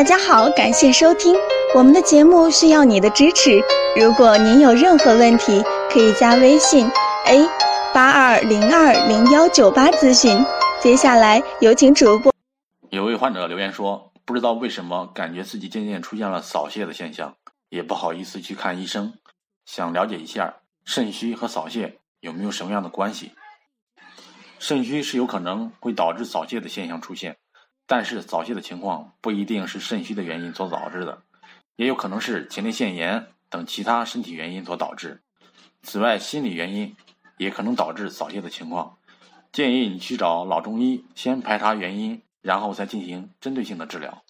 大家好，感谢收听我们的节目，需要你的支持。如果您有任何问题，可以加微信 a 八二零二零幺九八咨询。接下来有请主播。有位患者留言说，不知道为什么感觉自己渐渐出现了扫泻的现象，也不好意思去看医生，想了解一下肾虚和扫泻有没有什么样的关系。肾虚是有可能会导致扫泻的现象出现。但是早泄的情况不一定是肾虚的原因所导致的，也有可能是前列腺炎等其他身体原因所导致。此外，心理原因也可能导致早泄的情况。建议你去找老中医先排查原因，然后再进行针对性的治疗。